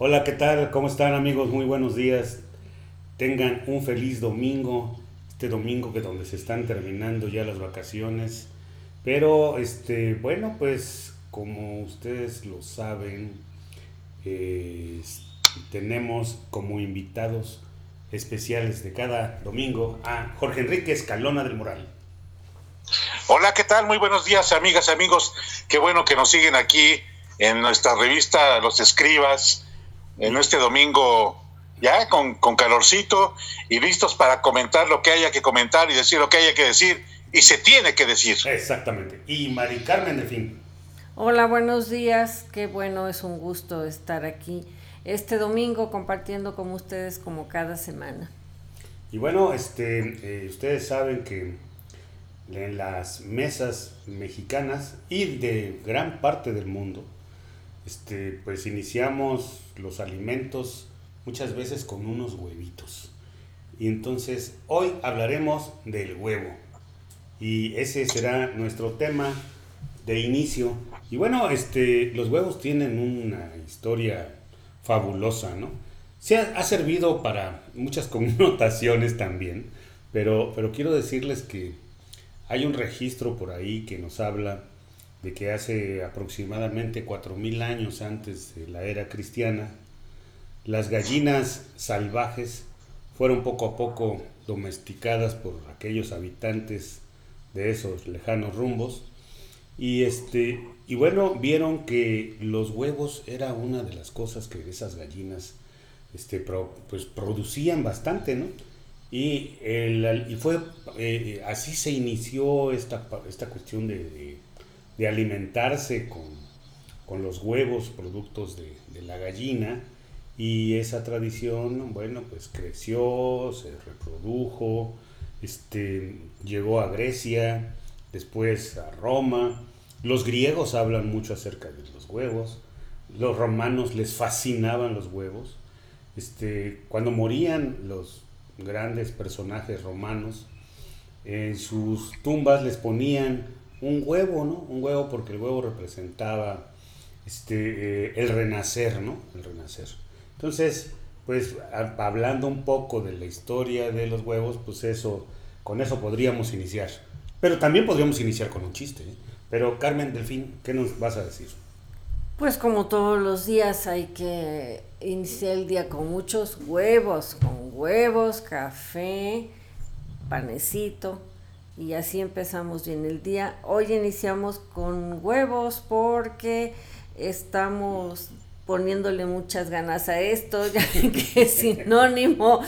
Hola, ¿qué tal? ¿Cómo están amigos? Muy buenos días. Tengan un feliz domingo, este domingo que donde se están terminando ya las vacaciones. Pero, este, bueno, pues como ustedes lo saben, tenemos como invitados especiales de cada domingo a Jorge Enrique Escalona del Moral. Hola, ¿qué tal? Muy buenos días, amigas, amigos. Qué bueno que nos siguen aquí en nuestra revista Los Escribas, en este domingo ya con, con calorcito y listos para comentar lo que haya que comentar y decir lo que haya que decir y se tiene que decir. Exactamente. Y Mari Carmen de fin. Hola, buenos días. Qué bueno, es un gusto estar aquí este domingo compartiendo con ustedes como cada semana. Y bueno, este, eh, ustedes saben que en las mesas mexicanas y de gran parte del mundo, este, pues iniciamos los alimentos muchas veces con unos huevitos. Y entonces hoy hablaremos del huevo. Y ese será nuestro tema de inicio. Y bueno, este, los huevos tienen una historia fabulosa, ¿no? Se ha, servido para muchas connotaciones también, pero, pero quiero decirles que hay un registro por ahí que nos habla de que hace aproximadamente 4.000 años antes de la era cristiana, las gallinas salvajes fueron poco a poco domesticadas por aquellos habitantes de esos lejanos rumbos. Y este y bueno vieron que los huevos era una de las cosas que esas gallinas este pues producían bastante no y, el, y fue eh, así se inició esta, esta cuestión de de alimentarse con, los huevos, productos de, la gallina, y esa tradición, bueno, pues creció, se reprodujo, este, llegó a Grecia, después a Roma, los griegos hablan mucho acerca de los huevos, los romanos les fascinaban los huevos, este, cuando morían los grandes personajes romanos, en sus tumbas les ponían un huevo, ¿no? Un huevo porque el huevo representaba este, eh, el renacer, ¿no? El renacer. Entonces, pues hablando un poco de la historia de los huevos, pues eso, con eso podríamos iniciar. Pero también podríamos iniciar con un chiste. ¿eh? Pero Carmen Delfín, ¿qué nos vas a decir? Pues como todos los días hay que iniciar el día con muchos huevos, con huevos, café, panecito, y así empezamos bien el día. Hoy iniciamos con huevos porque estamos poniéndole muchas ganas a esto, ya que es sinónimo.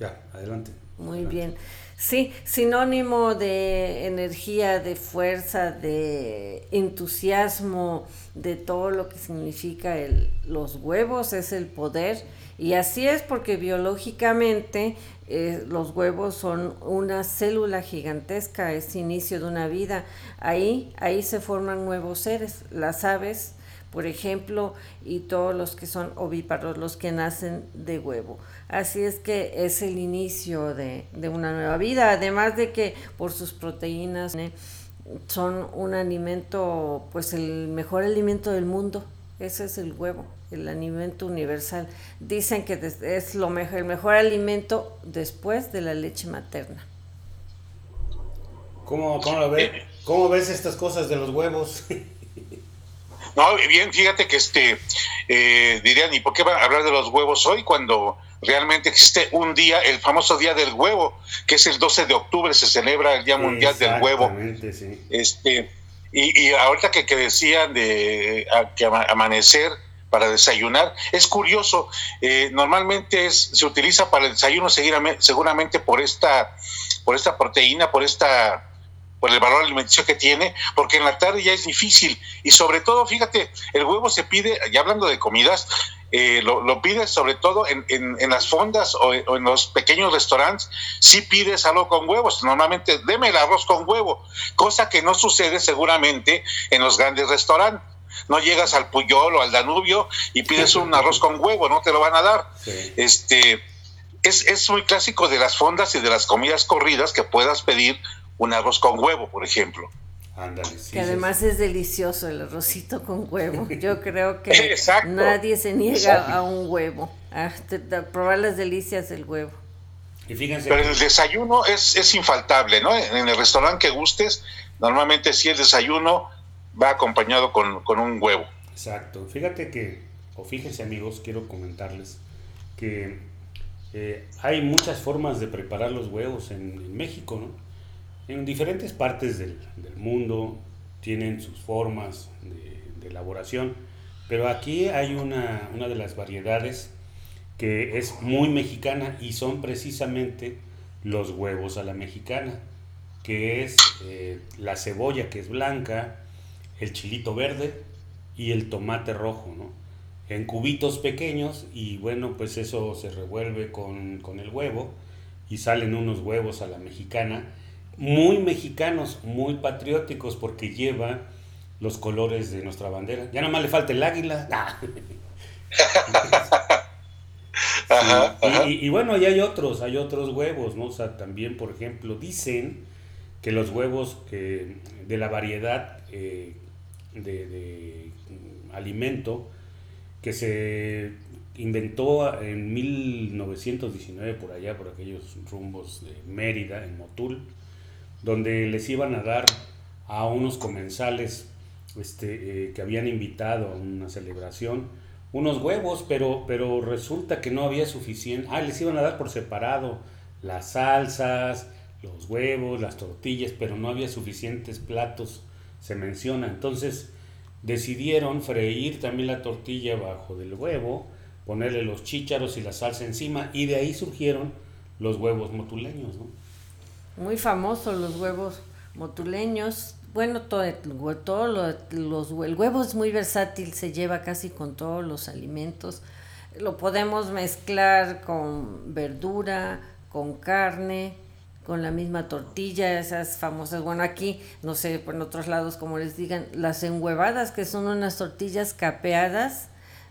Ya, adelante. Muy bien. Sí, sinónimo de energía, de fuerza, de entusiasmo, de todo lo que significa el, los huevos, es el poder. Y así es porque biológicamente eh, los huevos son una célula gigantesca, es inicio de una vida. Ahí, ahí se forman nuevos seres. Las aves, por ejemplo, y todos los que son ovíparos, los que nacen de huevo. Así es que es el inicio de, de una nueva vida, además de que por sus proteínas ¿eh? son un alimento, pues el mejor alimento del mundo, ese es el huevo el alimento universal. Dicen que es lo mejor, el mejor alimento después de la leche materna. ¿Cómo, cómo, ves, ¿Cómo ves estas cosas de los huevos? No, bien, fíjate que este, eh, dirían, ¿y por qué van a hablar de los huevos hoy cuando realmente existe un día, el famoso Día del Huevo, que es el 12 de octubre, se celebra el Día Mundial del Huevo? Sí. Este, y, y ahorita que, que decían de que amanecer, para desayunar. Es curioso, eh, normalmente es, se utiliza para el desayuno seguramente por esta, por esta proteína, por esta por el valor alimenticio que tiene, porque en la tarde ya es difícil. Y sobre todo, fíjate, el huevo se pide, ya hablando de comidas, eh, lo, lo, pides sobre todo en, las fondas o, en los pequeños restaurantes, si pides algo con huevos. Normalmente, deme el arroz con huevo, cosa que no sucede seguramente en los grandes restaurantes no llegas al Puyol o al Danubio y pides un arroz con huevo, no te lo van a dar. Este, es, es muy clásico de las fondas y de las comidas corridas que puedas pedir un arroz con huevo, por ejemplo. Ándale, sí, que además es delicioso el arrocito con huevo. Yo creo que Exacto. nadie se niega a un huevo, a, a probar las delicias del huevo. Y fíjense Pero que- el desayuno es, es infaltable, ¿no? En el restaurante que gustes, normalmente si el desayuno va acompañado con, con un huevo. Exacto. Fíjate que, o fíjense amigos, quiero comentarles que eh, hay muchas formas de preparar los huevos en, México, ¿no? En diferentes partes del, del mundo tienen sus formas de, de elaboración, pero aquí hay una, una de las variedades que es muy mexicana y son precisamente los huevos a la mexicana, que es eh, la cebolla que es blanca, el chilito verde y el tomate rojo, ¿no? En cubitos pequeños y bueno, pues eso se revuelve con, con el huevo y salen unos huevos a la mexicana, muy mexicanos, muy patrióticos porque lleva los colores de nuestra bandera. Ya nada más le falta el águila. Ah. Ajá, y bueno, y hay otros, hay otros huevos, ¿no? O sea, también, por ejemplo, dicen que los huevos que de la variedad eh, de, mm, alimento que se inventó en 1919 por allá, por aquellos rumbos de Mérida, en Motul, donde les iban a dar a unos comensales este, eh, que habían invitado a una celebración unos huevos, pero, pero resulta que no había suficiente. Ah, les iban a dar por separado las salsas, los huevos, las tortillas, pero no había suficientes platos, se menciona. Entonces decidieron freír también la tortilla bajo del huevo, ponerle los chícharos y la salsa encima, y de ahí surgieron los huevos motuleños, ¿no? Muy famosos los huevos motuleños. Bueno, todo, todo lo, los, el huevo es muy versátil, se lleva casi con todos los alimentos. Lo podemos mezclar con verdura, con carne, con la misma tortilla, esas famosas, bueno, aquí, no sé, por otros lados, como les digan, las enhuevadas, que son unas tortillas capeadas,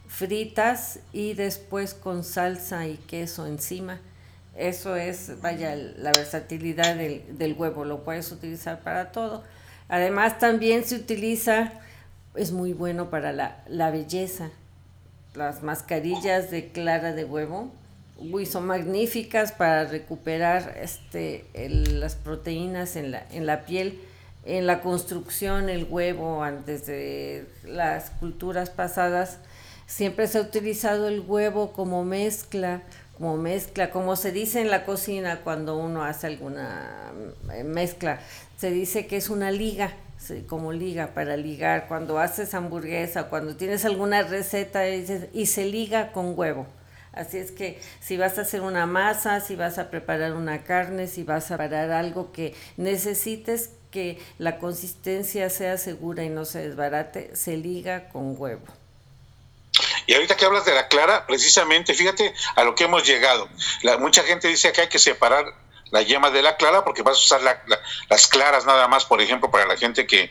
fritas y después con salsa y queso encima. Eso es, vaya, la versatilidad del, del huevo, lo puedes utilizar para todo. Además también se utiliza, es muy bueno para la, la belleza, las mascarillas de clara de huevo, uy, son magníficas para recuperar este, las proteínas en la, en la piel, en la construcción, el huevo, antes de las culturas pasadas, siempre se ha utilizado el huevo como mezcla, como mezcla, como se dice en la cocina cuando uno hace alguna mezcla, se dice que es una liga, como liga para ligar, cuando haces hamburguesa, cuando tienes alguna receta y se liga con huevo. Así es que si vas a hacer una masa, si vas a preparar una carne, si vas a preparar algo que necesites que la consistencia sea segura y no se desbarate, se liga con huevo. Y ahorita que hablas de la clara, precisamente, fíjate a lo que hemos llegado. Mucha gente dice que hay que separar la yema de la clara porque vas a usar la, las claras nada más, por ejemplo, para la gente que,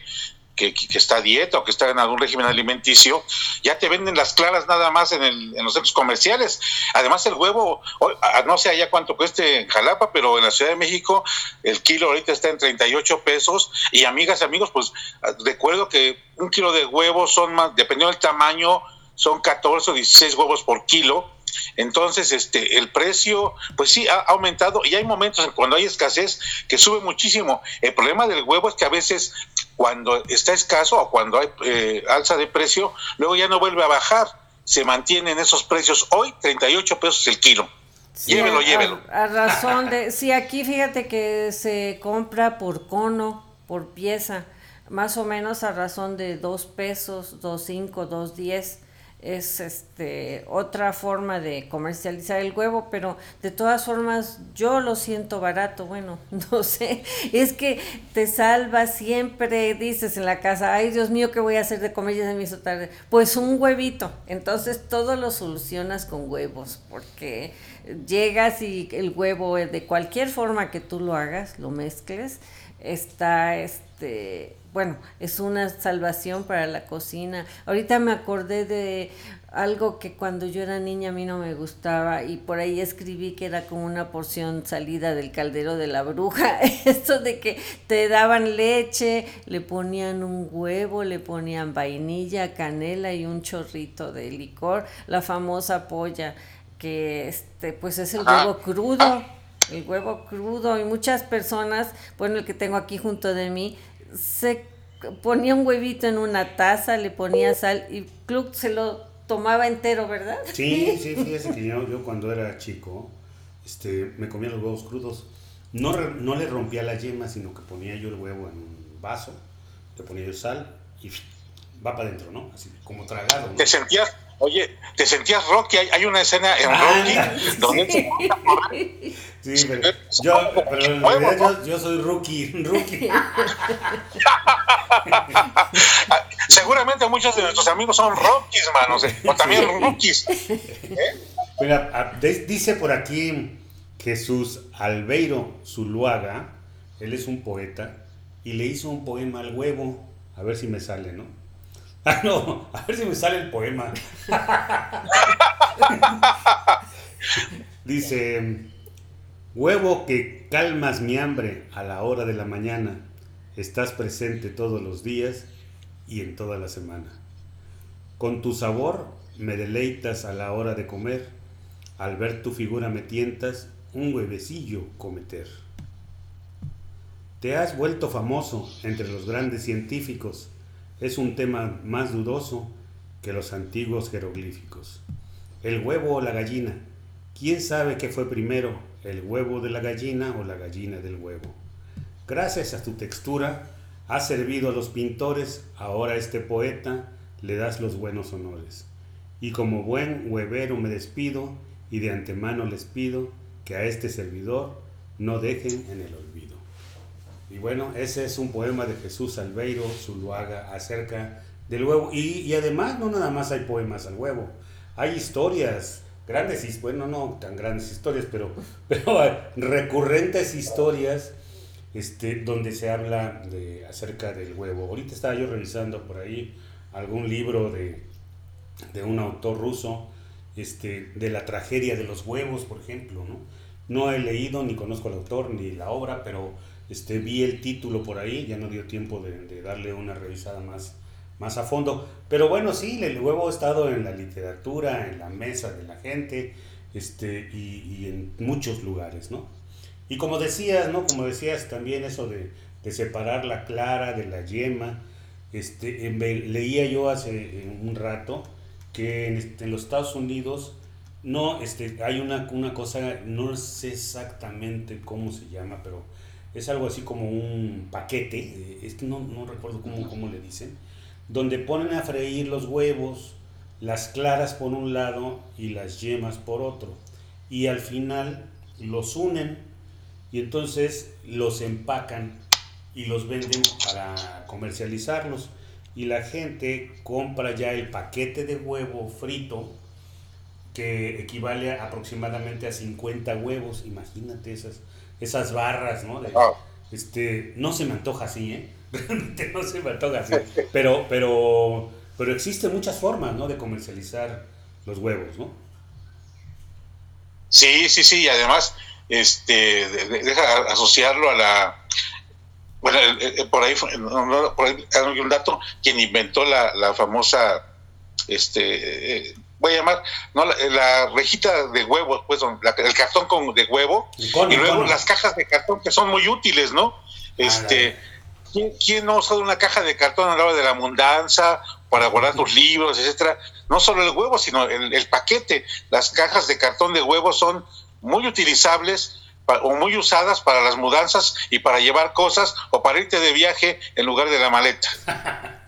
que, está dieta o que está en algún régimen alimenticio, ya te venden las claras nada más en, el, en los centros comerciales. Además, el huevo, no sé allá cuánto cueste en Jalapa, pero en la Ciudad de México el kilo ahorita está en 38 pesos. Y amigas y amigos, pues recuerdo que un kilo de huevos son más, dependiendo del tamaño, son 14 o 16 huevos por kilo. Entonces, este, el precio, pues sí, ha aumentado y hay momentos en cuando hay escasez que sube muchísimo. El problema del huevo es que a veces cuando está escaso o cuando hay eh, alza de precio, luego ya no vuelve a bajar. Se mantienen esos precios hoy, 38 pesos el kilo. Sí, llévelo, a, llévelo. A, razón de, sí, aquí fíjate que se compra por cono, por pieza, más o menos a razón de dos pesos, dos cinco, dos diez es este otra forma de comercializar el huevo, pero de todas formas yo lo siento barato, bueno, no sé, es que te salva siempre, dices en la casa, ay Dios mío, ¿qué voy a hacer de comer? Ya se me hizo tarde. Pues un huevito, entonces todo lo solucionas con huevos, porque llegas y el huevo de cualquier forma que tú lo hagas, lo mezcles, está este bueno, es una salvación para la cocina. Ahorita me acordé de algo que cuando yo era niña a mí no me gustaba y por ahí escribí que era como una porción salida del caldero de la bruja. Esto de que te daban leche, le ponían un huevo, le ponían vainilla, canela y un chorrito de licor, la famosa polla que este pues es el huevo crudo, el huevo crudo y muchas personas, bueno, el que tengo aquí junto de mí se ponía un huevito en una taza, le ponía sal y club se lo tomaba entero, ¿verdad? Sí, sí, fíjese que yo, yo cuando era chico, este, me comía los huevos crudos. No, no le rompía la yema, sino que ponía yo el huevo en un vaso, le ponía yo sal y va para adentro, ¿no? Así como tragado. ¿Te sentías, oye, te sentías Rocky? Hay, una escena en ah, Rocky donde... Sí, pero yo, pero en realidad yo, yo soy rookie, rookie. Seguramente muchos de nuestros amigos son rookies, manos, o también rookies. Mira, dice por aquí Jesús Albeiro Zuluaga, él es un poeta, y le hizo un poema al huevo. A ver si me sale, ¿no? Ah, no, a ver si me sale el poema. Dice, huevo que calmas mi hambre a la hora de la mañana estás presente todos los días y en toda la semana. Con tu sabor me deleitas a la hora de comer, al ver tu figura me tientas un huevecillo cometer. Te has vuelto famoso entre los grandes científicos, es un tema más dudoso que los antiguos jeroglíficos. El huevo o la gallina, ¿quién sabe qué fue primero, el huevo de la gallina o la gallina del huevo? Gracias a tu textura, has servido a los pintores, ahora este poeta le das los buenos honores. Y como buen huevero me despido y de antemano les pido que a este servidor no dejen en el olvido. Y bueno, ese es un poema de Jesús Albeiro Zuluaga acerca del huevo. Y, además no nada más hay poemas al huevo, hay historias, grandes, bueno, no tan grandes historias, pero, recurrentes historias este, donde se habla de, acerca del huevo. Ahorita estaba yo revisando por ahí algún libro de, un autor ruso, este, de la tragedia de los huevos, por ejemplo, ¿no? No he leído ni conozco al autor ni la obra, pero este, vi el título por ahí, ya no dio tiempo de, darle una revisada más, más a fondo. Pero bueno, sí, el huevo ha estado en la literatura, en la mesa de la gente este, y, y en muchos lugares, ¿no? Y como decías, ¿no? Como decías también eso de, separar la clara de la yema. Este, leía yo hace un rato que este, en, los Estados Unidos no, este, hay una, una cosa, no sé exactamente cómo se llama, pero es algo así como un paquete, eh, es no, no recuerdo cómo, cómo le dicen, donde ponen a freír los huevos, las claras por un lado y las yemas por otro. Y al final los unen y entonces los empacan y los venden para comercializarlos. Y la gente compra ya el paquete de huevo frito que equivale aproximadamente a 50 huevos. Imagínate esas, esas barras, ¿no? este, no se me antoja así, ¿eh? Realmente no se me antoja así. Pero, pero, pero existen muchas formas, ¿no? De comercializar los huevos, ¿no? Sí, sí, sí. Y además, este, deja asociarlo a la, bueno, por ahí, por ahí hay un dato, quien inventó la, la famosa, este, eh, voy a llamar, no, la, rejita de huevos, pues, el cartón con, de huevo, y luego las cajas de cartón que son muy útiles, ¿no? Este, ¿quién, no ha usado una caja de cartón a la hora de la mudanza, para guardar tus libros, etcétera? No solo el huevo, sino el, el paquete. Las cajas de cartón de huevo son muy utilizables o muy usadas para las mudanzas y para llevar cosas o para irte de viaje en lugar de la maleta.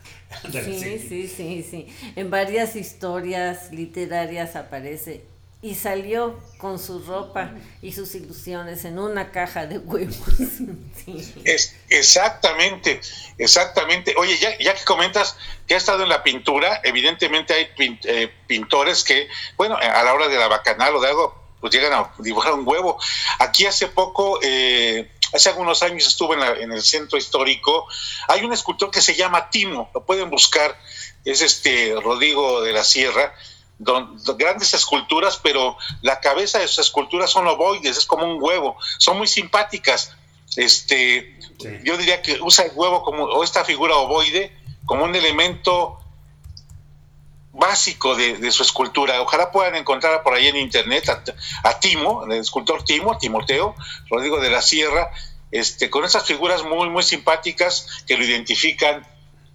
sí, sí, sí, sí. En varias historias literarias aparece y salió con su ropa y sus ilusiones en una caja de huevos. Es, exactamente, exactamente. Oye, ya, ya, que comentas que ha estado en la pintura, evidentemente hay eh, pintores que, bueno, a la hora de la bacanal o de algo, pues llegan a dibujar un huevo. Aquí hace poco, eh, hace algunos años estuve en, el centro histórico, hay un escultor que se llama Timo, lo pueden buscar, es este Rodrigo de la Sierra, grandes esculturas, pero la cabeza de sus esculturas son ovoides, es como un huevo, son muy simpáticas. Este, Yo diría que usa el huevo como, o esta figura ovoide como un elemento básico de, su escultura. Ojalá puedan encontrar por ahí en internet a, Timo, el escultor Timo, Timoteo, Rodrigo de la Sierra, este, con esas figuras muy, muy simpáticas que lo identifican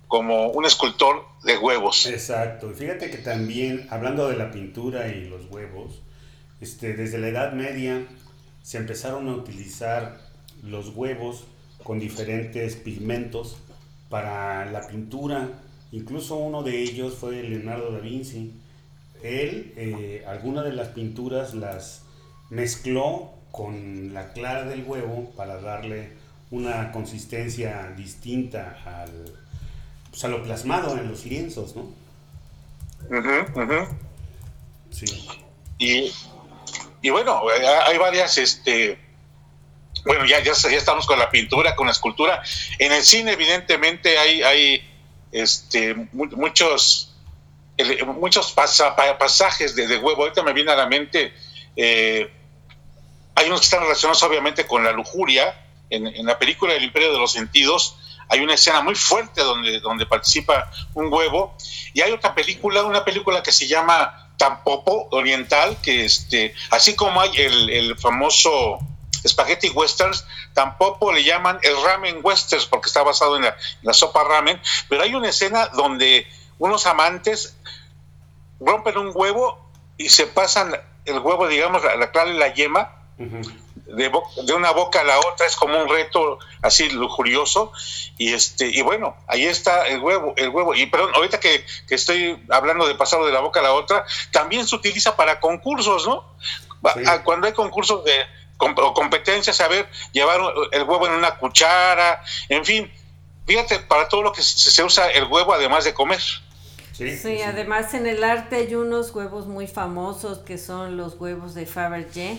como un escultor de huevos. Exacto. Fíjate que también, hablando de la pintura y los huevos, este, desde la Edad Media se empezaron a utilizar los huevos con diferentes pigmentos para la pintura. Incluso uno de ellos fue Leonardo da Vinci. Él, eh, algunas de las pinturas las mezcló con la clara del huevo para darle una consistencia distinta al, pues, a lo plasmado en los lienzos, ¿no? Sí. Y, y, bueno, hay varias, este, bueno, ya, ya, ya, estamos con la pintura, con la escultura. En el cine, evidentemente, hay, hay este, muchos, muchos pasajes de, huevo. Ahorita me viene a la mente, eh, hay unos que están relacionados obviamente con la lujuria. En, en, la película El Imperio de los Sentidos hay una escena muy fuerte donde, donde participa un huevo. Y hay otra película, una película que se llama Tampopo Oriental, que este, así como hay el, el famoso Spaghetti Westerns, tampoco le llaman el Ramen Westerns porque está basado en la, sopa ramen, pero hay una escena donde unos amantes rompen un huevo y se pasan el huevo, digamos, la, la clara y la yema, de, de, una boca a la otra, es como un reto así lujurioso, y este, y bueno, ahí está el huevo, el huevo, y perdón, ahorita que, que estoy hablando de pasarlo de la boca a la otra, también se utiliza para concursos, ¿no? Cuando hay concursos de, o competencias, saber llevar el huevo en una cuchara, en fin, fíjate, para todo lo que se, usa el huevo además de comer. Sí, además en el arte hay unos huevos muy famosos que son los huevos de Fabergé,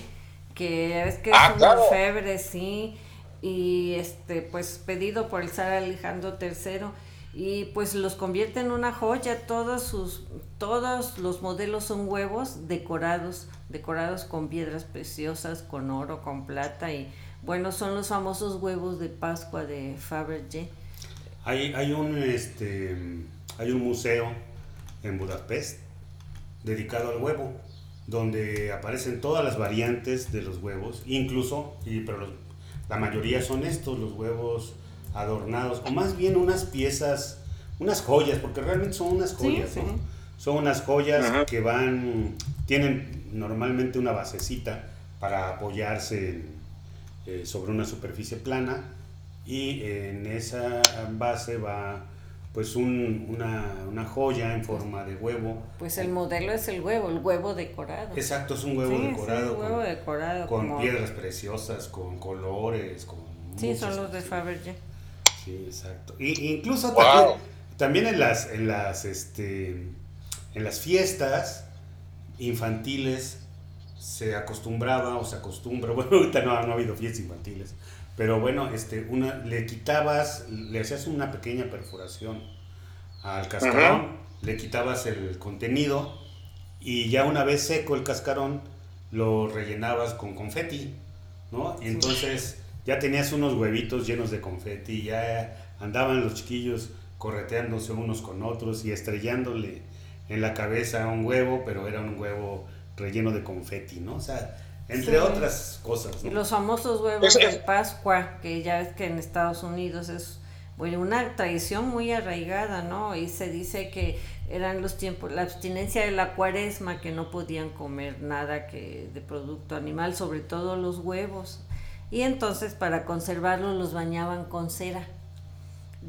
que es que es ah, un febre, sí, y este, pues pedido por el zar Alejandro III y pues los convierte en una joya. Todos sus, todos los modelos son huevos decorados, decorados con piedras preciosas, con oro, con plata y bueno, son los famosos huevos de Pascua de Fabergé. Hay, hay un este hay un museo en Budapest dedicado al huevo, donde aparecen todas las variantes de los huevos, incluso, y, pero la mayoría son estos, los huevos adornados, o más bien unas piezas, unas joyas, porque realmente son unas joyas, Son unas joyas que van, tienen normalmente una basecita para apoyarse eh, sobre una superficie plana y en esa base va pues una, joya en forma de huevo. Pues el modelo es el huevo, el huevo decorado. Exacto, es un huevo decorado. huevo con, decorado. Con piedras preciosas, con colores, con... Sí, son los de Fabergé. Sí, exacto. Y, incluso también, en las, en las, este, en las fiestas infantiles se acostumbraba o se acostumbra, bueno, ahorita no, no ha habido fiestas infantiles, pero bueno, este, una, le quitabas, le hacías una pequeña perforación al cascarón, le quitabas el contenido y ya una vez seco el cascarón lo rellenabas con confeti, ¿no? Y entonces ya tenías unos huevitos llenos de confeti, ya andaban los chiquillos correteándose unos con otros y estrellándole en la cabeza un huevo, pero era un huevo relleno de confeti, ¿no? O sea, entre otras cosas. Los famosos huevos de Pascua, que ya es que en Estados Unidos es bueno, una tradición muy arraigada, ¿no? Y se dice que eran los tiempos, la abstinencia de la cuaresma, que no podían comer nada que de producto animal, sobre todo los huevos y entonces para conservarlos los bañaban con cera.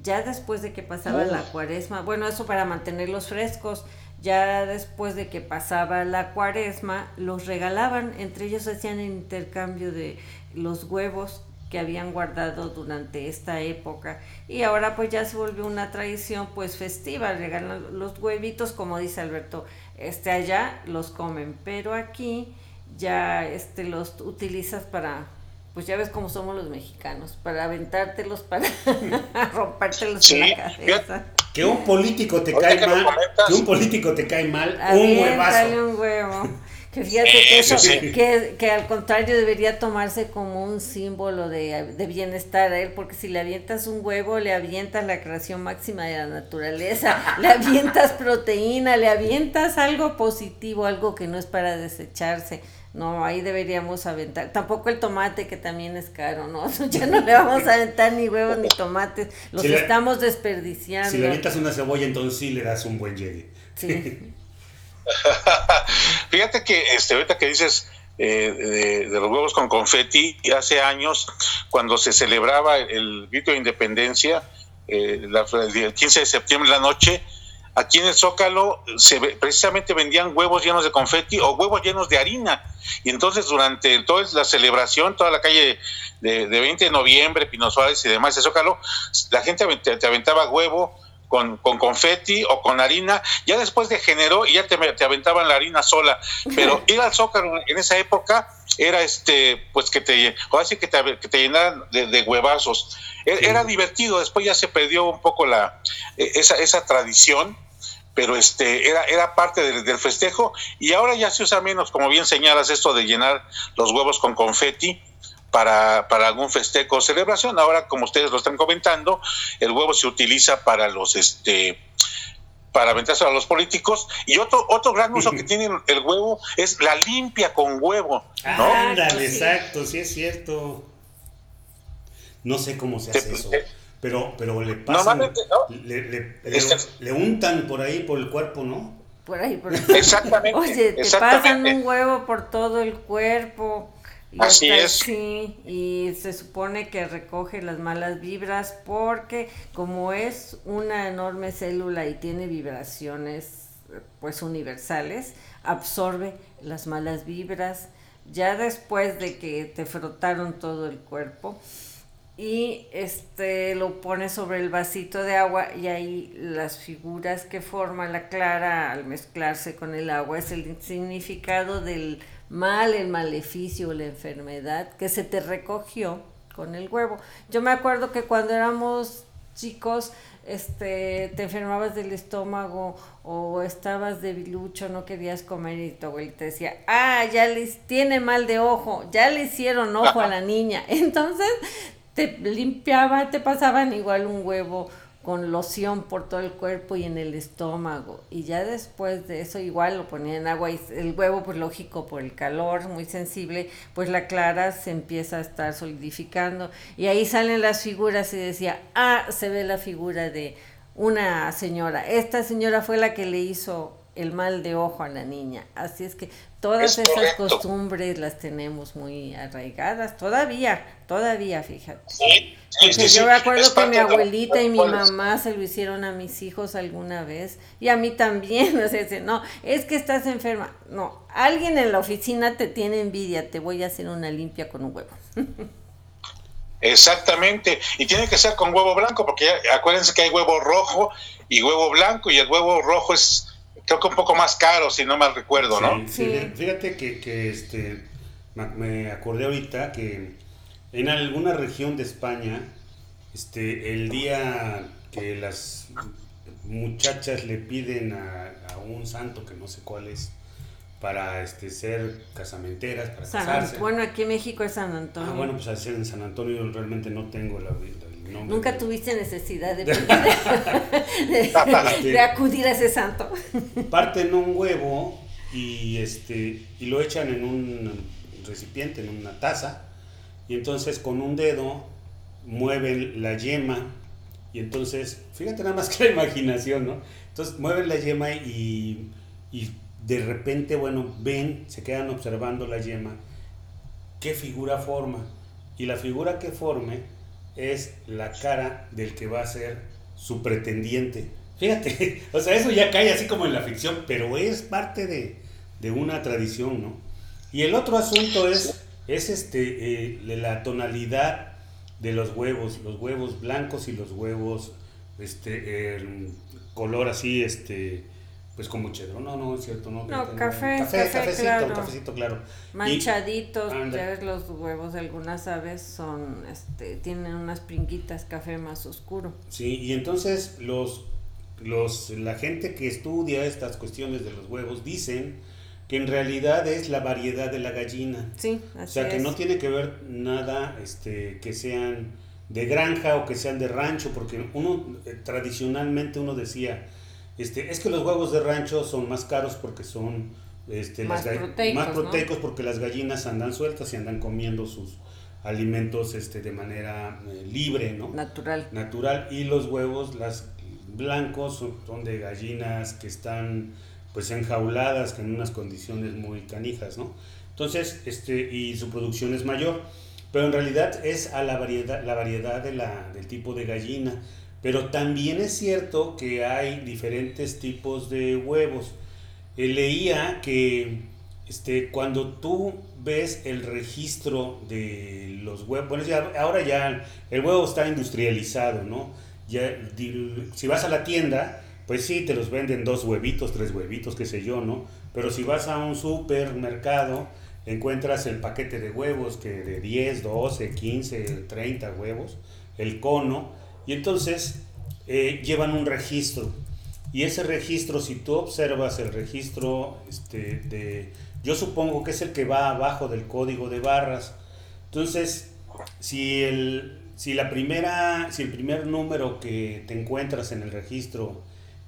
Ya después de que pasaba la cuaresma, bueno, eso para mantenerlos frescos, ya después de que pasaba la cuaresma, los regalaban, entre ellos hacían el intercambio de los huevos que habían guardado durante esta época. Y ahora pues ya se volvió una tradición pues festiva, regalan los huevitos como dice Alberto, este allá los comen, pero aquí ya este los utilizas para pues ya ves cómo somos los mexicanos, para aventártelos, para rompértelos en la cabeza. Que un político te cae mal, que un político te cae mal, un huevazo. un huevo. Que fíjate que eso, Que, que, al contrario debería tomarse como un símbolo de, de, bienestar a él, porque si le avientas un huevo, le avientas la creación máxima de la naturaleza, le avientas proteína, le avientas algo positivo, algo que no es para desecharse. No, ahí deberíamos aventar. Tampoco el tomate, que también es caro, ¿no? Ya no le vamos a aventar ni huevos ni tomates. Los estamos desperdiciando. Si le avientas una cebolla, entonces sí le das un buen llegue. Sí. Fíjate que este, ahorita que dices eh, de, los huevos con confeti, hace años, cuando se celebraba el grito de independencia, eh, el 15 de septiembre de la noche, aquí en el Zócalo se, precisamente vendían huevos llenos de confeti o huevos llenos de harina. Y entonces durante toda la celebración, toda la calle de, 20 de noviembre, Pino Suárez y demás, el Zócalo, la gente te aventaba huevo, con, con confeti o con harina, ya después degeneró y ya te, te aventaban la harina sola, pero ir al Zócalo en esa época era este, pues que te, o así que te, que te llenaran de, huevazos. E, era, divertido, después ya se perdió un poco la, e, esa, esa tradición, pero este era, era parte del, del, festejo y ahora ya se usa menos, como bien señalas, esto de llenar los huevos con confeti para, para algún festejo o celebración. Ahora, como ustedes lo están comentando, el huevo se utiliza para los este para aventarse a los políticos y otro otro gran uso que tiene el huevo es la limpia con huevo ¿no? Ándale, exacto, sí es cierto. No sé cómo se hace eso, pero pero le pasan le, este le, untan por ahí por el cuerpo, ¿no? Por ahí, por ahí. Exactamente. Oye, te pasan un huevo por todo el cuerpo. Así es. Sí, y se supone que recoge las malas vibras porque como es una enorme célula y tiene vibraciones pues universales, absorbe las malas vibras ya después de que te frotaron todo el cuerpo y este lo pone sobre el vasito de agua y ahí las figuras que forma la clara al mezclarse con el agua es el significado del mal, el maleficio, la enfermedad que se te recogió con el huevo. Yo me acuerdo que cuando éramos chicos, este, te enfermabas del estómago o estabas debilucho, no querías comer y tu abuelita decía, ah, ya les tiene mal de ojo, ya le hicieron ojo a la niña. Entonces te limpiaba, te pasaban igual un huevo con loción por todo el cuerpo y en el estómago. Y ya después de eso igual lo ponía en agua y el huevo, pues lógico, por el calor, muy sensible, pues la clara se empieza a estar solidificando. Y ahí salen las figuras y decía, ah, se ve la figura de una señora. Esta señora fue la que le hizo el mal de ojo a la niña. Así es que todas esas costumbres las tenemos muy arraigadas, todavía, todavía, fíjate. Porque yo me acuerdo que mi abuelita y mi mamá se lo hicieron a mis hijos alguna vez y a mí también, o sea, no, es que estás enferma. No, alguien en la oficina te tiene envidia, te voy a hacer una limpia con un huevo. Exactamente, y tiene que ser con huevo blanco, porque acuérdense que hay huevo rojo y huevo blanco, y el huevo rojo es creo que un poco más caro, si no mal recuerdo, ¿no? Sí, fíjate que, que, este, me acordé ahorita que en alguna región de España, este, el día que las muchachas le piden a, un santo, que no sé cuál es, para este, ser casamenteras, para casarse. Bueno, aquí en México es San Antonio. Ah, bueno, pues al ser en San Antonio realmente no tengo la, Nunca tuviste necesidad de, de, acudir a ese santo. Parten un huevo y, este, y lo echan en un recipiente, en una taza, y entonces con un dedo mueven la yema, y entonces, fíjate nada más que la imaginación, ¿no? Entonces mueven la yema y, y de repente, bueno, ven, se quedan observando la yema, qué figura forma, y la figura que forme es la cara del que va a ser su pretendiente. Fíjate, o sea, eso ya cae así como en la ficción, pero es parte de, una tradición, ¿no? Y el otro asunto es, es este, eh, la tonalidad de los huevos, los huevos blancos y los huevos, este, color así, este, pues como chedro, no, no, es cierto, no. No, café, café, café, cafecito, claro. cafecito, claro. Manchaditos, Y- ya ves los huevos de algunas aves son, este, tienen unas pringuitas café más oscuro. Sí, y entonces los, los, la gente que estudia estas cuestiones de los huevos dicen que en realidad es la variedad de la gallina. Sí, O así sea, que es. no tiene que ver nada este, que sean de granja o que sean de rancho, porque uno eh, tradicionalmente uno decía, este, es que los huevos de rancho son más caros porque son este, Más proteicos, más ¿no? proteicos porque las gallinas andan sueltas y andan comiendo sus alimentos este, de manera eh, libre, ¿no? Natural. natural y los huevos las blancos son, son de gallinas que están pues enjauladas en unas condiciones muy canijas no entonces este y su producción es mayor pero en realidad es a la variedad la variedad de la, del tipo de gallina pero también es cierto que hay diferentes tipos de huevos Eh, leía que este, cuando tú ves el registro de los huevos, bueno, ya- ahora ya el huevo está industrializado, ¿no? Ya, si vas a la tienda, pues sí, te los venden dos huevitos, tres huevitos, qué sé yo, ¿no? Pero si vas a un supermercado, encuentras el paquete de huevos que de 10, 12, 15, 30 huevos, el cono, y entonces eh, llevan un registro. Y ese registro, si tú observas el registro este, de, yo supongo que es el que va abajo del código de barras. Entonces, si el, si la primera, si el primer número que te encuentras en el registro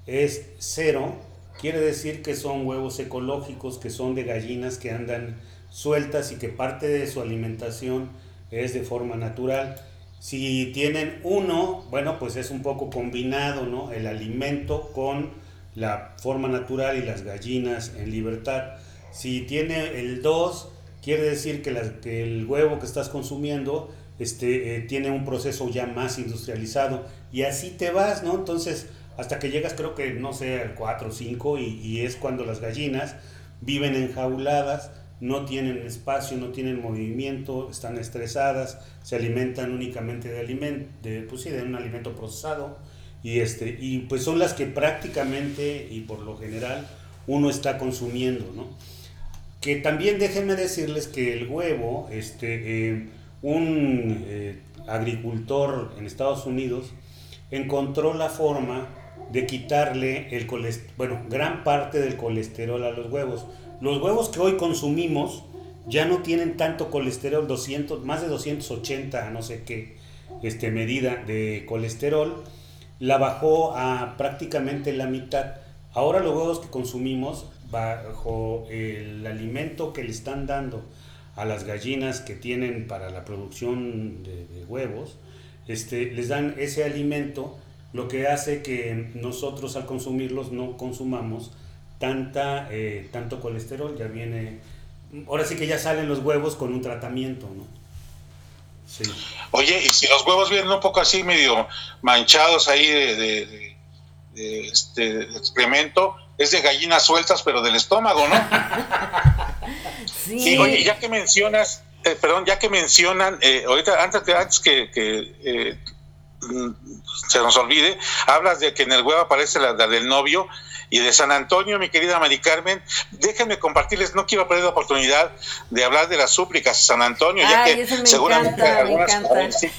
es cero, quiere decir que son huevos ecológicos, que son de gallinas que andan sueltas y que parte de su alimentación es de forma natural. Si tienen uno, bueno, pues es un poco combinado, ¿no? El alimento con la forma natural y las gallinas en libertad. Si tiene el 2, quiere decir que, el huevo que estás consumiendo este, eh, tiene un proceso ya más industrializado. Y así te vas, ¿no? Entonces, hasta que llegas creo que, no sé, al 4 o 5 y, y es cuando las gallinas viven enjauladas, no tienen espacio, no tienen movimiento, están estresadas, se alimentan únicamente de de, pues sí, de un alimento procesado y este y pues son las que prácticamente y por lo general uno está consumiendo, ¿no? Que también déjenme decirles que el huevo, este, eh, un eh, agricultor en Estados Unidos encontró la forma de quitarle el bueno, gran parte del colesterol a los huevos. Los huevos que hoy consumimos ya no tienen tanto colesterol, 200, más de 280, no sé qué, este, medida de colesterol, la bajó a prácticamente la mitad. Ahora los huevos que consumimos, bajo el alimento que le están dando a las gallinas que tienen para la producción de, huevos, este, les dan ese alimento, lo que hace que nosotros al consumirlos no consumamos tanta, eh, tanto colesterol, ya viene, ahora sí que ya salen los huevos con un tratamiento, ¿no? Sí. Oye, y si los huevos vienen un poco así, medio manchados ahí de, de- de- de, este, de excremento, es de gallinas sueltas, pero del estómago, ¿no? Sí, Sí, oye, ya que mencionas, eh, perdón, ya que mencionan, eh, ahorita antes, antes que, que, eh, mm, se nos olvide, hablas de que en el huevo aparece la, la del novio y de San Antonio, mi querida Mari Carmen, déjenme compartirles, no quiero perder la oportunidad de hablar de las súplicas a San Antonio, ya que seguramente encanta, algunas, jovencitas,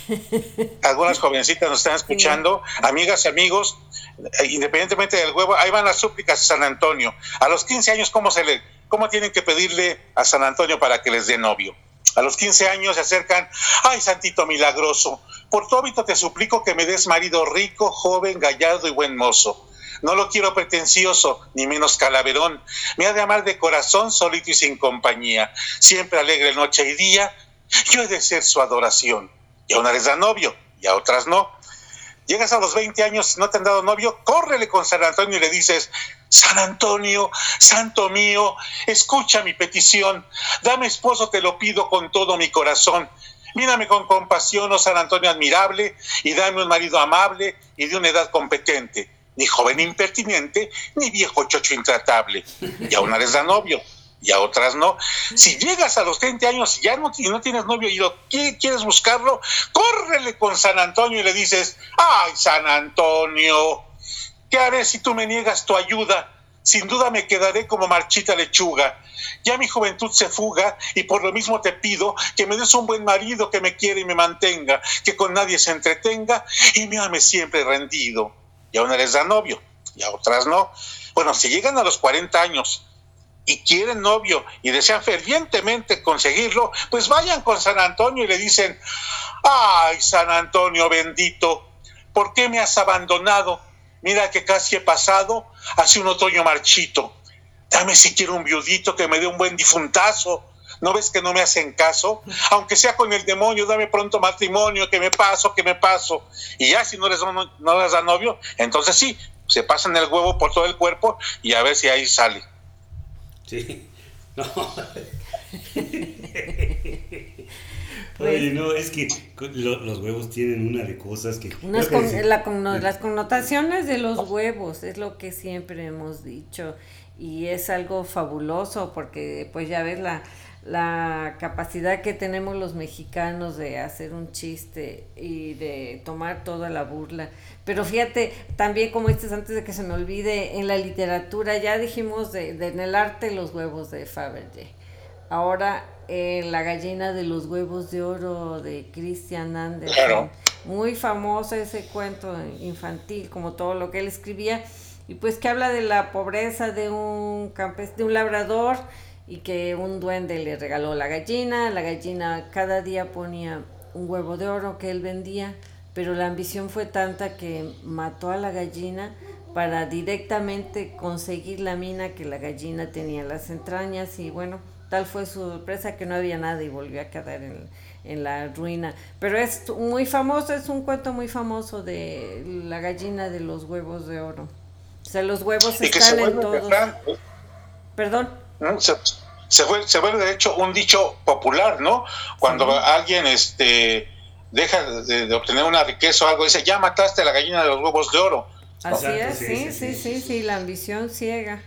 algunas jovencitas nos están escuchando, amigas y amigos, eh, independientemente del huevo, ahí van las súplicas a San Antonio. A los 15 años, ¿cómo, se le, ¿cómo tienen que pedirle a San Antonio para que les dé novio? A los 15 años se acercan, ay, santito milagroso, por tu hábito te suplico que me des marido rico, joven, gallardo y buen mozo. No lo quiero pretencioso, ni menos calaverón. Me ha de amar de corazón, solito y sin compañía. Siempre alegre noche y día. Yo he de ser su adoración. Y a una les da novio, y a otras no. Llegas a los 20 años, no te han dado novio, córrele con San Antonio y le dices, San Antonio, santo mío, escucha mi petición, dame esposo, te lo pido con todo mi corazón. Mírame con compasión, oh San Antonio admirable, y dame un marido amable y de una edad competente, ni joven impertinente, ni viejo chocho intratable. Y a una les da novio, y a otras no. Si llegas a los 30 años y ya no, tienes novio y lo qui- quieres buscarlo, córrele con San Antonio y le dices, ay San Antonio, ¿qué haré si tú me niegas tu ayuda? sin duda me quedaré como marchita lechuga. Ya mi juventud se fuga y por lo mismo te pido que me des un buen marido que me quiera y me mantenga, que con nadie se entretenga y me ame siempre rendido. Y a una les da novio y a otras no. Bueno, si llegan a los 40 años y quieren novio y desean fervientemente conseguirlo, pues vayan con San Antonio y le dicen, ay, San Antonio bendito, ¿por qué me has abandonado? Mira que casi he pasado hace un otoño marchito. Dame siquiera un viudito que me dé un buen difuntazo. ¿No ves que no me hacen caso? Aunque sea con el demonio, dame pronto matrimonio, que me paso, que me paso. Y ya si no les, no les da novio, entonces sí, se pasan el huevo por todo el cuerpo y a ver si ahí sale. Sí. No. Oye, no, es que los huevos tienen una de cosas que... las connotaciones de los huevos es lo que siempre hemos dicho y es algo fabuloso porque pues ya ves la, la capacidad que tenemos los mexicanos de hacer un chiste y de tomar toda la burla. Pero fíjate, también como dices antes de que se me olvide, en la literatura ya dijimos de, en el arte los huevos de Fabergé. Ahora en la gallina de los huevos de oro de Christian Andersen. Muy famoso ese cuento infantil, como todo lo que él escribía, y pues que habla de la pobreza de un campes, de un labrador y que un duende le regaló la gallina, la gallina cada día ponía un huevo de oro que él vendía, pero la ambición fue tanta que mató a la gallina para directamente conseguir la mina que la gallina tenía en las entrañas y bueno, tal fue su sorpresa que no había nada y volvió a quedar en, en la ruina. Pero es muy famoso, es un cuento muy famoso de la gallina de los huevos de oro. O sea, los huevos están en todos. Perdón. Se, vuelve, se, vuelve, de hecho un dicho popular, ¿no? Cuando alguien este, deja de, obtener una riqueza o algo, dice, ya mataste a la gallina de los huevos de oro. Así es, sí sí, sí, sí, la ambición ciega.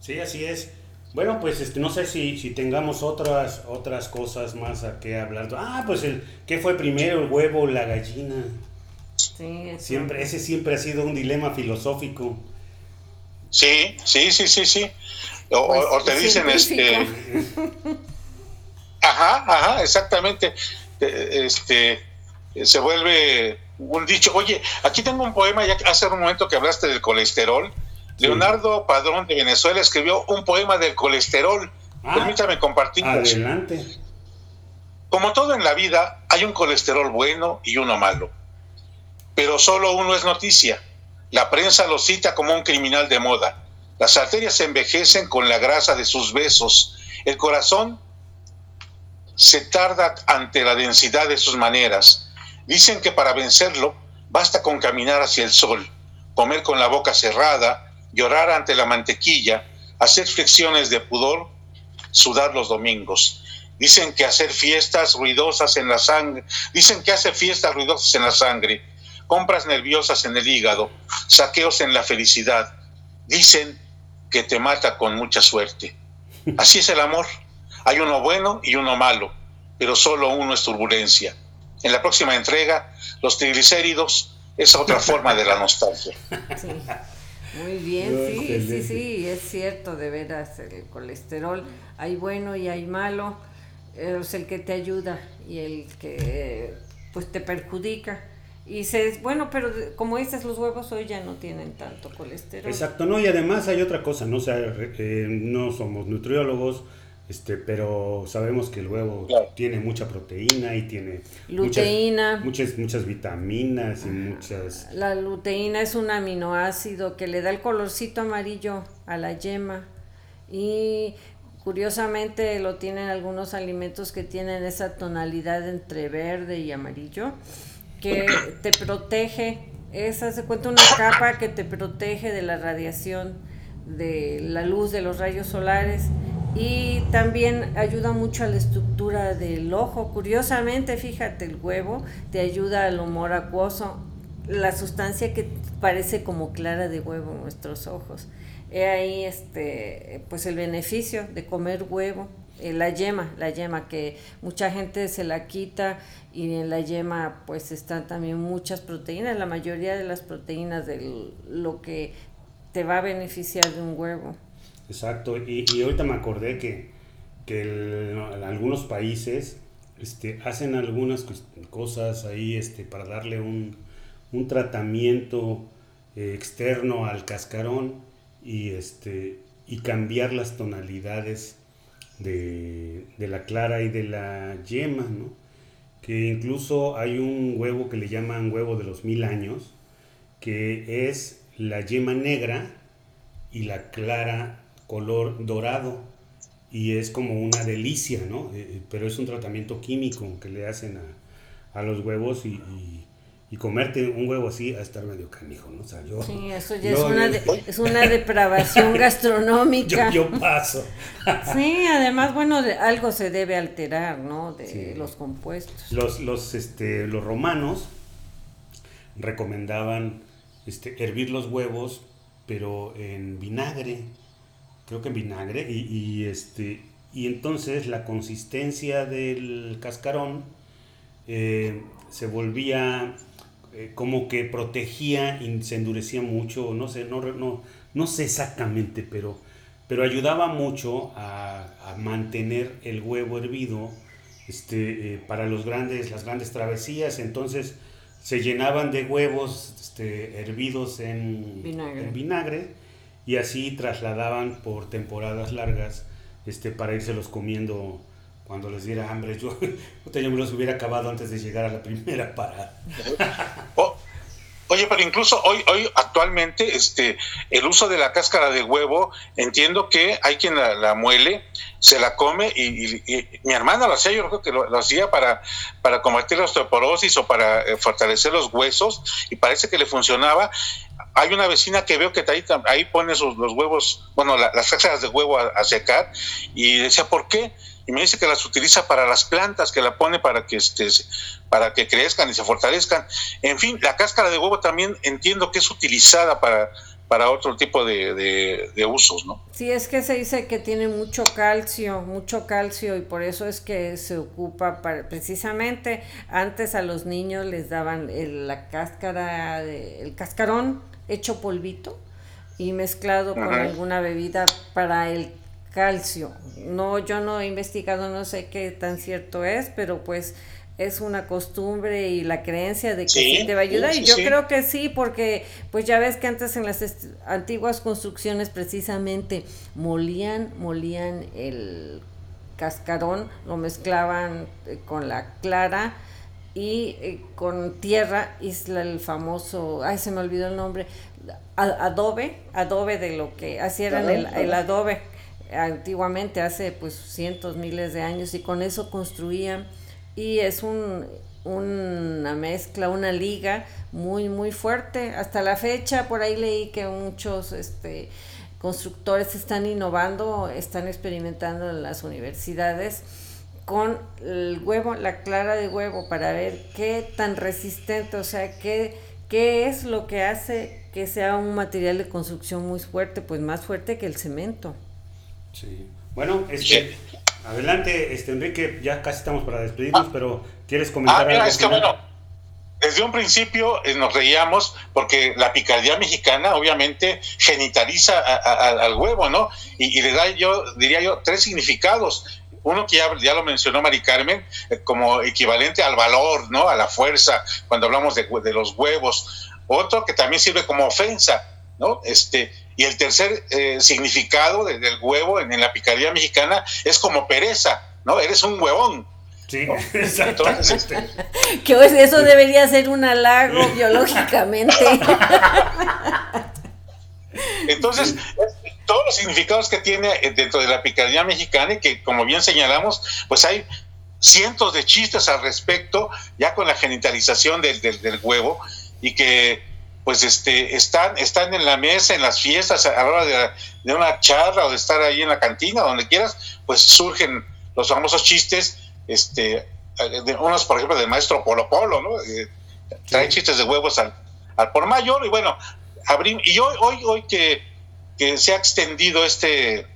Sí, así es. Bueno, pues este, no sé si, si tengamos otras, otras cosas más a qué hablar. Ah, pues el, ¿qué fue primero, el huevo o la gallina? Sí, siempre, ese siempre ha sido un dilema filosófico. Sí, sí, sí, sí, sí. O, pues, te dicen, este. Ajá, ajá, exactamente. Este, se vuelve un dicho. Oye, aquí tengo un poema, ya hace un momento que hablaste del colesterol. Leonardo Padrón de Venezuela escribió un poema del colesterol. Ah, Permítame compartir. Adelante. Como todo en la vida, hay un colesterol bueno y uno malo. Pero solo uno es noticia. La prensa lo cita como un criminal de moda. Las arterias se envejecen con la grasa de sus besos. El corazón se tarda ante la densidad de sus maneras. Dicen que para vencerlo basta con caminar hacia el sol, comer con la boca cerrada, llorar ante la mantequilla, hacer flexiones de pudor, sudar los domingos. Dicen que hacer fiestas ruidosas en la sangre, dicen que hace fiestas ruidosas en la sangre, compras nerviosas en el hígado, saqueos en la felicidad. Dicen que te mata con mucha suerte. Así es el amor. Hay uno bueno y uno malo, pero solo uno es turbulencia. En la próxima entrega, los triglicéridos es otra forma de la nostalgia. Muy bien, sí, sí, sí, es cierto, de veras, el colesterol hay bueno y hay malo, es el que te ayuda y el que pues te perjudica. Y se, bueno, pero como dices, los huevos hoy ya no tienen tanto colesterol. Exacto, no, y además hay otra cosa, no, sea, eh, no somos nutriólogos, este, pero sabemos que el huevo tiene mucha proteína y tiene luteína, muchas, muchas, vitaminas y muchas. La luteína es un aminoácido que le da el colorcito amarillo a la yema y curiosamente lo tienen algunos alimentos que tienen esa tonalidad entre verde y amarillo que te protege, esa se cuenta una capa que te protege de la radiación de la luz de los rayos solares y también ayuda mucho a la estructura del ojo. Curiosamente, fíjate, el huevo te ayuda al humor acuoso, la sustancia que parece como clara de huevo en nuestros ojos. He ahí este, pues el beneficio de comer huevo. Eh, la yema, la yema que mucha gente se la quita y en la yema pues están también muchas proteínas, la mayoría de las proteínas de lo que te va a beneficiar de un huevo. Exacto, y, ahorita me acordé que, en algunos países este, hacen algunas cosas ahí este, para darle un, tratamiento eh, externo al cascarón y, este, y cambiar las tonalidades de, la clara y de la yema, ¿no? que incluso hay un huevo que le llaman huevo de los mil años, que es la yema negra y la clara color dorado y es como una delicia, ¿no? Eh, eh, pero es un tratamiento químico que le hacen a, los huevos y, comerte un huevo así a estar medio canijo, ¿no? O sea, yo, sí, eso ya es, una es una depravación gastronómica. Yo, paso. sí, además, bueno, algo se debe alterar, ¿no? De los compuestos. Los, los, este, los romanos recomendaban este, hervir los huevos, pero en vinagre creo que en vinagre, y, este, y entonces la consistencia del cascarón eh, se volvía eh, como que protegía y se endurecía mucho, no sé, no, no, no sé exactamente, pero, pero ayudaba mucho a, mantener el huevo hervido este, eh, para los grandes, las grandes travesías, entonces se llenaban de huevos este, hervidos en en vinagre y así trasladaban por temporadas largas este, para los comiendo cuando les diera hambre. Yo, yo me los hubiera acabado antes de llegar a la primera parada. oye, pero incluso hoy, hoy actualmente, este, el uso de la cáscara de huevo, entiendo que hay quien la, muele, se la come y, mi hermana lo hacía, yo creo que lo, hacía para, para combatir la osteoporosis o para eh, fortalecer los huesos y parece que le funcionaba hay una vecina que veo que ahí, ahí pone sus, los huevos, bueno, las cáscaras de huevo a, secar, y decía, ¿por qué? Y me dice que las utiliza para las plantas, que la pone para que, este, para que crezcan y se fortalezcan. En fin, la cáscara de huevo también entiendo que es utilizada para, para otro tipo de, de, usos, ¿no? Sí, es que se dice que tiene mucho calcio, mucho calcio y por eso es que se ocupa para, precisamente antes a los niños les daban la cáscara, de, el cascarón hecho polvito y mezclado con alguna bebida para el calcio. No, yo no he investigado, no sé qué tan cierto es, pero pues es una costumbre y la creencia de que sí, te va a ayudar. y yo creo que sí, porque pues ya ves que antes en las antiguas construcciones precisamente molían, molían el cascarón, lo mezclaban eh, con la clara y eh, con tierra, isla el famoso, ay se me olvidó el nombre, adobe, adobe de lo que hacían el, el, adobe antiguamente, hace pues cientos, miles de años, y con eso construían, y es un, una mezcla, una liga muy, muy fuerte. Hasta la fecha, por ahí leí que muchos este, constructores están innovando, están experimentando en las universidades con el huevo, la clara de huevo, para ver qué tan resistente, o sea, qué, qué es lo que hace que sea un material de construcción muy fuerte, pues más fuerte que el cemento. Sí. Bueno, este, adelante, este Enrique, ya casi estamos para despedirnos, pero ¿quieres comentar ah, Es que bueno, desde un principio eh, nos reíamos porque la picardía mexicana obviamente genitaliza al huevo, ¿no? Y, y, le da, yo diría yo, tres significados uno que ya, lo mencionó Mari Carmen, eh, como equivalente al valor, ¿no? A la fuerza, cuando hablamos de, los huevos. Otro que también sirve como ofensa, ¿no? Este, y el tercer eh, significado del huevo en, la picardía mexicana es como pereza, ¿no? Eres un huevón. Sí, exacto. Este, que eso debería ser un halago biológicamente. Entonces, todos los significados que tiene eh, dentro de la picardía mexicana y que, como bien señalamos, pues hay cientos de chistes al respecto, ya con la genitalización del, del, huevo, y que pues este, están, están en la mesa, en las fiestas, a la hora de, de, una charla o de estar ahí en la cantina, donde quieras, pues surgen los famosos chistes, este, de unos, por ejemplo, del maestro Polo Polo, ¿no? Eh, trae chistes de huevos al, al por mayor, y bueno, abrimos, y hoy, hoy, hoy que que se ha extendido este,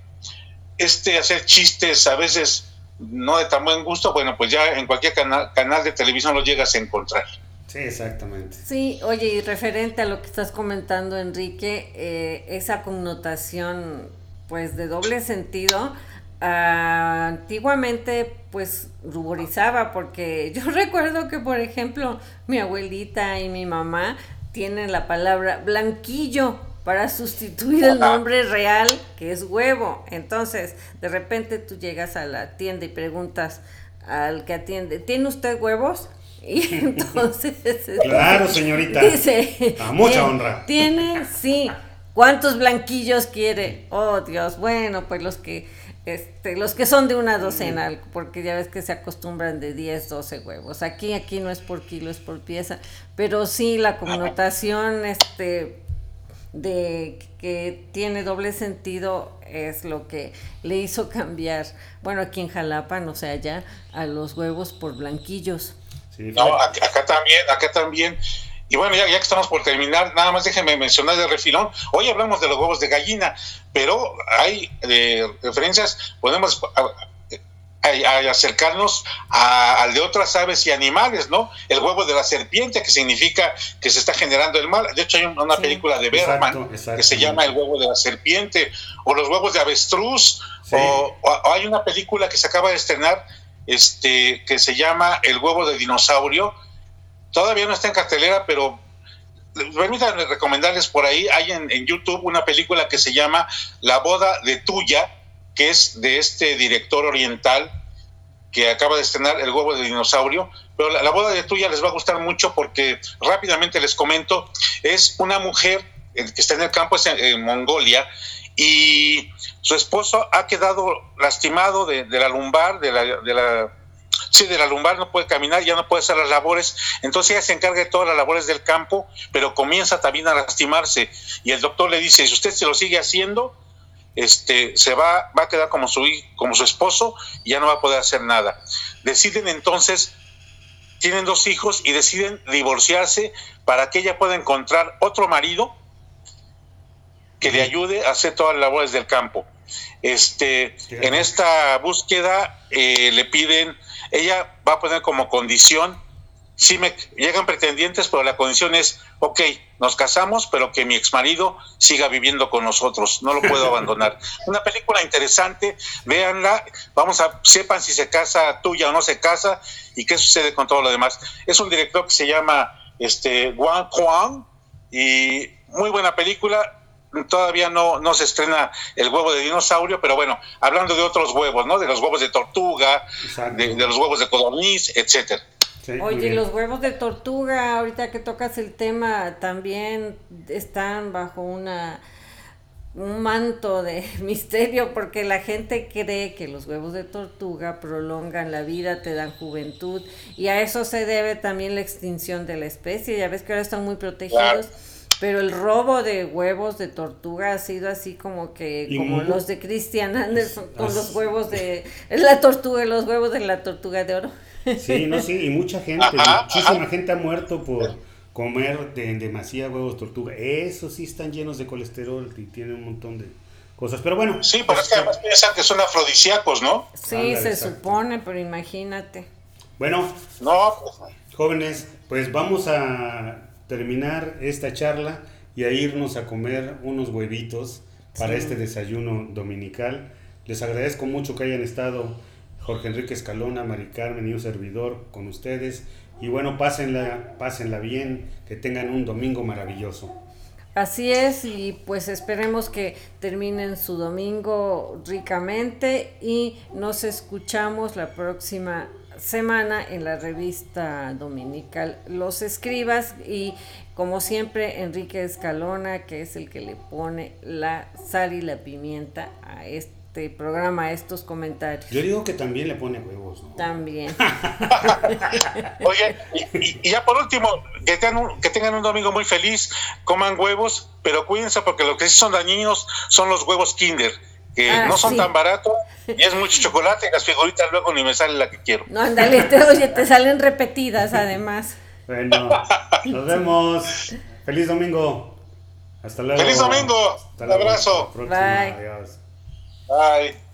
este hacer chistes a veces no de tan buen gusto, bueno, pues ya en cualquier canal, canal de televisión lo llegas a encontrar. Sí, exactamente. Sí, oye, y referente a lo que estás comentando, Enrique, eh, esa connotación, pues, de doble sentido, ah, antiguamente, pues, ruborizaba, porque yo recuerdo que, por ejemplo, mi abuelita y mi mamá tienen la palabra blanquillo para sustituir el nombre real que es huevo. Entonces, de repente tú llegas a la tienda y preguntas al que atiende, ¿tiene usted huevos? Y entonces... Claro, señorita. Dice... A mucha honra. ¿Tiene? Sí. ¿Cuántos blanquillos quiere? Oh, Dios. Bueno, pues los que... Este, los que son de una docena, porque ya ves que se acostumbran de 10, 12 huevos. Aquí, aquí no es por kilo, es por pieza. Pero sí, la connotación, este, de que tiene doble sentido es lo que le hizo cambiar, bueno, aquí en Jalapa, no sé, allá, a los huevos por blanquillos. No, acá, también, acá también. Y bueno, ya, ya que estamos por terminar, nada más déjenme mencionar de refilón. Hoy hablamos de los huevos de gallina, pero hay eh, referencias, podemos a, acercarnos al de otras aves y animales, ¿no? El huevo de la serpiente, que significa que se está generando el mal. De hecho, hay una película de Berman que se llama El huevo de la serpiente, o los huevos de avestruz, o, hay una película que se acaba de estrenar este, que se llama El huevo de dinosaurio. Todavía no está en cartelera, pero permítanme recomendarles por ahí, hay en, en YouTube una película que se llama La boda de Tuya, que es de este director oriental que acaba de estrenar El huevo de dinosaurio, pero la, boda de tuya les va a gustar mucho porque rápidamente les comento, es una mujer que está en el campo, es en, Mongolia, y su esposo ha quedado lastimado de, la lumbar, de la, de la sí, de la lumbar no puede caminar, ya no puede hacer las labores, entonces ella se encarga de todas las labores del campo, pero comienza también a lastimarse y el doctor le dice, si usted se lo sigue haciendo, este, se va, va a quedar como su, como su esposo y ya no va a poder hacer nada. Deciden entonces, tienen dos hijos y deciden divorciarse para que ella pueda encontrar otro marido que le ayude a hacer todas las labores del campo. Este, en esta búsqueda eh, le piden, ella va a poner como condición sí me llegan pretendientes, pero la condición es, ok, nos casamos, pero que mi ex marido siga viviendo con nosotros, no lo puedo abandonar. Una película interesante, véanla, vamos a, sepan si se casa tuya o no se casa y qué sucede con todo lo demás. Es un director que se llama este, Wang Huang y muy buena película, todavía no, no se estrena el huevo de dinosaurio, pero bueno, hablando de otros huevos, ¿no? De los huevos de tortuga, de, de, los huevos de codorniz, etcétera. Oye, los huevos de tortuga, ahorita que tocas el tema, también están bajo una un manto de misterio porque la gente cree que los huevos de tortuga prolongan la vida, te dan juventud y a eso se debe también la extinción de la especie. Ya ves que ahora están muy protegidos. Pero el robo de huevos de tortuga ha sido así como que, como los de Christian Anderson, con los huevos de la tortuga, los huevos de la tortuga de oro. Sí, no, sí, y mucha gente, muchísima gente ha muerto por comer de, demasiados huevos tortuga. Esos sí están llenos de colesterol y tienen un montón de cosas. Pero bueno. Sí, pero es que además piensan que son afrodisíacos, ¿no? Sí, se supone, pero imagínate. Bueno, no, jóvenes, pues vamos a terminar esta charla y a irnos a comer unos huevitos para este desayuno dominical. Les agradezco mucho que hayan estado Jorge Enrique Escalona, Mari Carmen y un servidor con ustedes. Y bueno, pásenla, pásenla bien, que tengan un domingo maravilloso. Así es, y pues esperemos que terminen su domingo ricamente y nos escuchamos la próxima semana en la revista dominical Los Escribas y como siempre Enrique Escalona que es el que le pone la sal y la pimienta a este programa estos comentarios. Yo digo que también le pone huevos, ¿no? También. Oye, y, ya por último, que tengan, un, que tengan un domingo muy feliz, coman huevos, pero cuídense porque lo que sí son dañinos son los huevos Kinder, que ah, no son tan baratos y es mucho chocolate y las figuritas luego ni me sale la que quiero. No, ándale, te, oye, te salen repetidas además. Bueno, nos vemos. Feliz domingo. Hasta luego. Feliz domingo. un abrazo. Bye. Adiós. Bye.